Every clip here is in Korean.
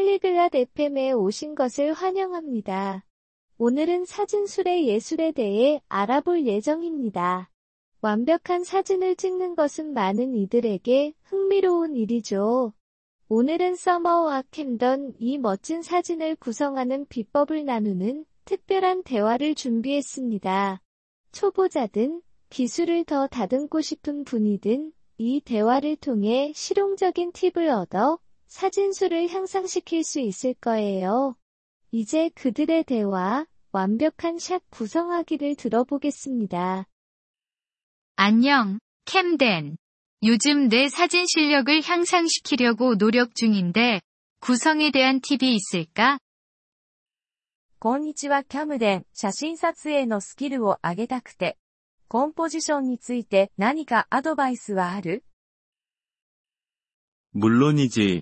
팔리글랏 FM에 오신 것을 환영합니다. 오늘은 사진술의 예술에 대해 알아볼 예정입니다. 완벽한 사진을 찍는 것은 많은 이들에게 흥미로운 일이죠. 오늘은 서머와 캠던 이 멋진 사진을 구성하는 비법을 나누는 특별한 대화를 준비했습니다. 초보자든 기술을 더 다듬고 싶은 분이든 이 대화를 통해 실용적인 팁을 얻어 사진수를 향상시킬 수 있을 거예요. 이제 그들의 대화, 완벽한 샷 구성하기를 들어보겠습니다. 안녕, 캠덴. 요즘 내 사진 실력을 향상시키려고 노력 중인데, 구성에 대한 팁이 있을까? こんにちはキャムデン、写真撮影のスキルを上げたくて。コンポジションについて何かアドバイスはある 물론이지,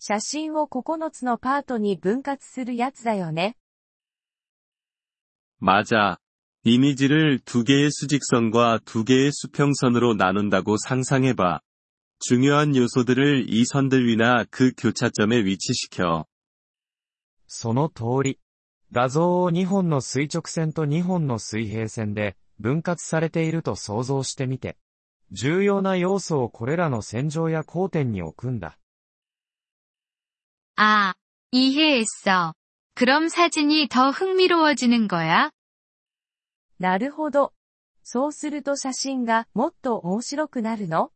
写真を9つのパートに分割するやつだよね。 맞아. 이미지를 두 개의 수직선과 두 개의 수평선으로 나눈다고 상상해봐. 중요한 요소들을 이 선들 위나 그 교차점에 위치시켜. その通り。画像を2本の垂直線と2本の水平線で分割されていると想像してみて。重要な要素をこれらの線上や交点に置くんだ。 아, 이해했어. 그럼 사진이 더 흥미로워지는 거야? なるほど。そうすると写真がもっと面白くなるの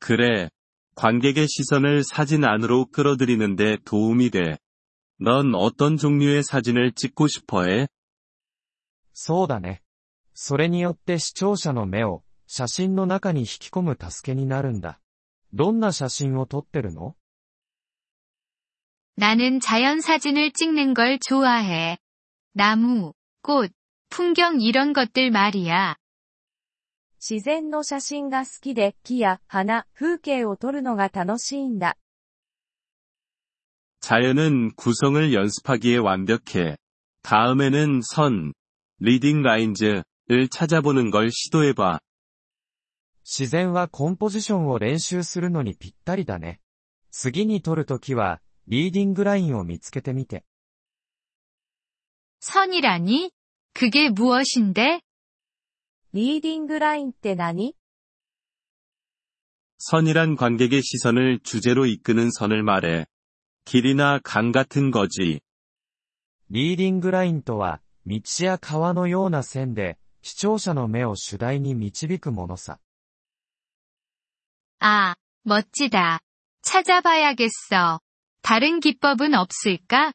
그래. 관객의 시선을 사진 안으로 끌어들이는데 도움이 돼. 넌 어떤 종류의 사진을 찍고 싶어 해? そうだね。それによって視聴者の目を写真の中に引き込む助けになるんだ。どんな写真を撮ってるの 나는 자연 사진을 찍는 걸 좋아해. 나무, 꽃, 풍경 이런 것들 말이야. 自然の写真が好きで木や花、風景を撮るのが楽しいんだ。 자연은 구성을 연습하기에 완벽해. 다음에는 선, 리딩 라인즈를 찾아보는 걸 시도해봐. 自然はコンポジションを練習するのにぴったりだね。次に撮るときは、 リーディングラインを見つけてみて。 선이라니? 그게 무엇인데? リーディングラインって何？ 선이란 관객의 시선을 주제로 이끄는 선을 말해. 길이나 강 같은 거지. 리딩 라인 とは,道や川のような線で, 시청자の目を主題に導くものさ. 아, 멋지다. 찾아봐야겠어. 다른 기법은 없을까?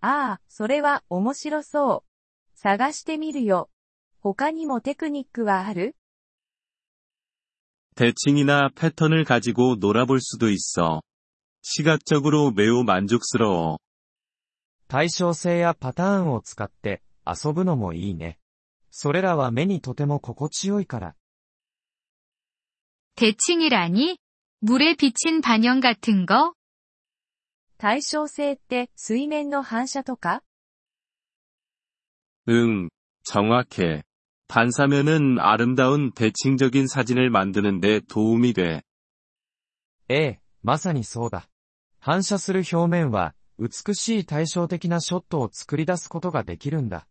ああ、それは面白そう。探してみるよ。他にもテクニックはある 대칭이나 패턴을 가지고 놀아볼 수도 있어. 시각적으로 매우 만족스러워. 対称性やパターンを使って遊ぶのもいいね。それらは目にとても心地よいから。 대칭이라니? 물에 비친 반영 같은 거? 対称性って水面の反射とか 응, 정확해. 반사면은 아름다운 대칭적인 사진을 만드는데 도움이 돼. ええ、まさにそうだ。反射する表面は、美しい対照的なショットを作り出すことができるんだ。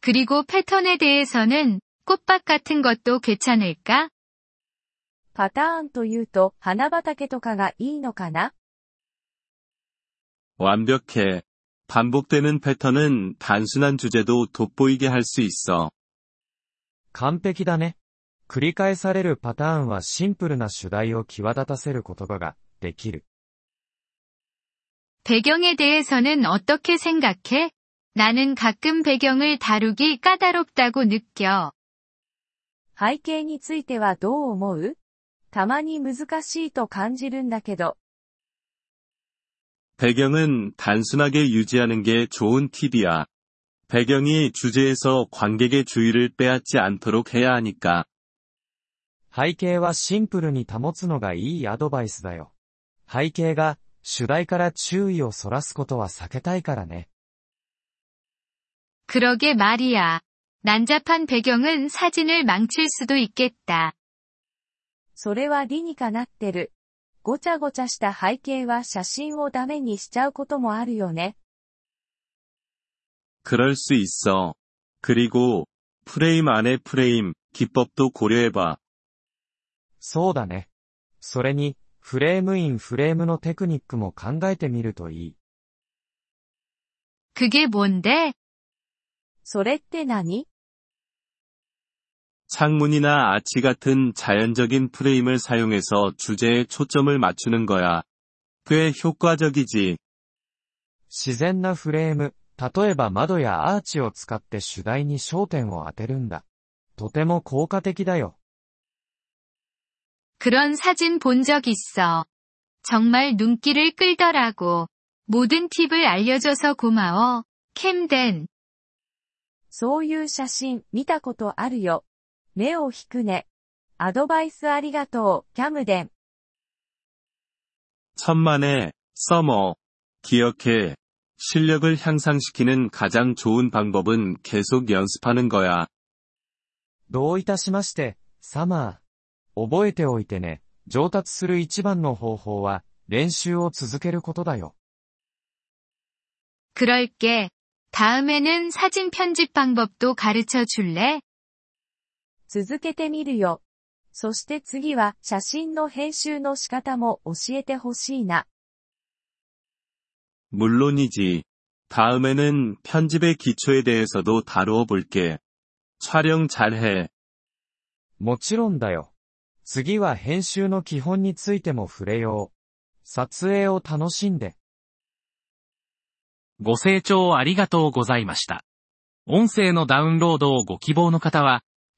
그리고 패턴에 대해서는 꽃밭 같은 것도 괜찮을까? パターンというと花畑とかがいいのかな 완벽해. 반복되는 패턴은 단순한 주제도 돋보이게 할 수 있어. 完璧だね。繰り返されるパターンはシンプルな主題を際立たせることができる。 배경에 대해서는 어떻게 생각해? 나는 가끔 배경을 다루기 까다롭다고 느껴. 背景についてはどう思うたまに難しいと感じるんだけど。 배경은 단순하게 유지하는 게 좋은 팁이야. 배경이 주제에서 관객의 주의를 빼앗지 않도록 해야 하니까. 背景はシンプルに保つのがいいアドバイスだよ。背景が主題から注意をそらすことは避けたいからね。 그러게 말이야. 난잡한 배경은 사진을 망칠 수도 있겠다. それは理にかなってる。 ごちゃごちゃした背景は写真をダメにしちゃうこともあるよね。 그럴 수 있어. 그리고 프레임 안에 프레임 기법도 고려해봐. そうだね。それに、フレームインフレームのテクニックも考えてみるといい。 그게 뭔데? それって何 창문이나 아치 같은 자연적인 프레임을 사용해서 주제에 초점을 맞추는 거야. 꽤 효과적이지. 自然なフレーム、例えば窓やアーチを使って主題に焦点を当てるんだ。とても効果的だよ。 그런 사진 본 적 있어. 정말 눈길을 끌더라고. 모든 팁을 알려줘서 고마워. 캠덴. そういう写真見たことあるよ。 目を引くね。アドバイスありがとう、キャムデン。 천만에, 써머. 기억해. 실력을 향상시키는 가장 좋은 방법은 계속 연습하는 거야. どういたしまして、サマー。覚えておいてね。上達する一番の方法は、練習を続けることだよ。 그럴게. 다음에는 사진 편집 방법도 가르쳐 줄래? 続けてみるよ。そして次は写真の編集の仕方も教えてほしいな。 물론이지. 다음에는 편집의 기초에 대해서도 다루어 볼게. 촬영 잘해. もちろんだよ。次は編集の基本についても触れよう。撮影を楽しんで。ご清聴ありがとうございました。音声のダウンロードをご希望の方は、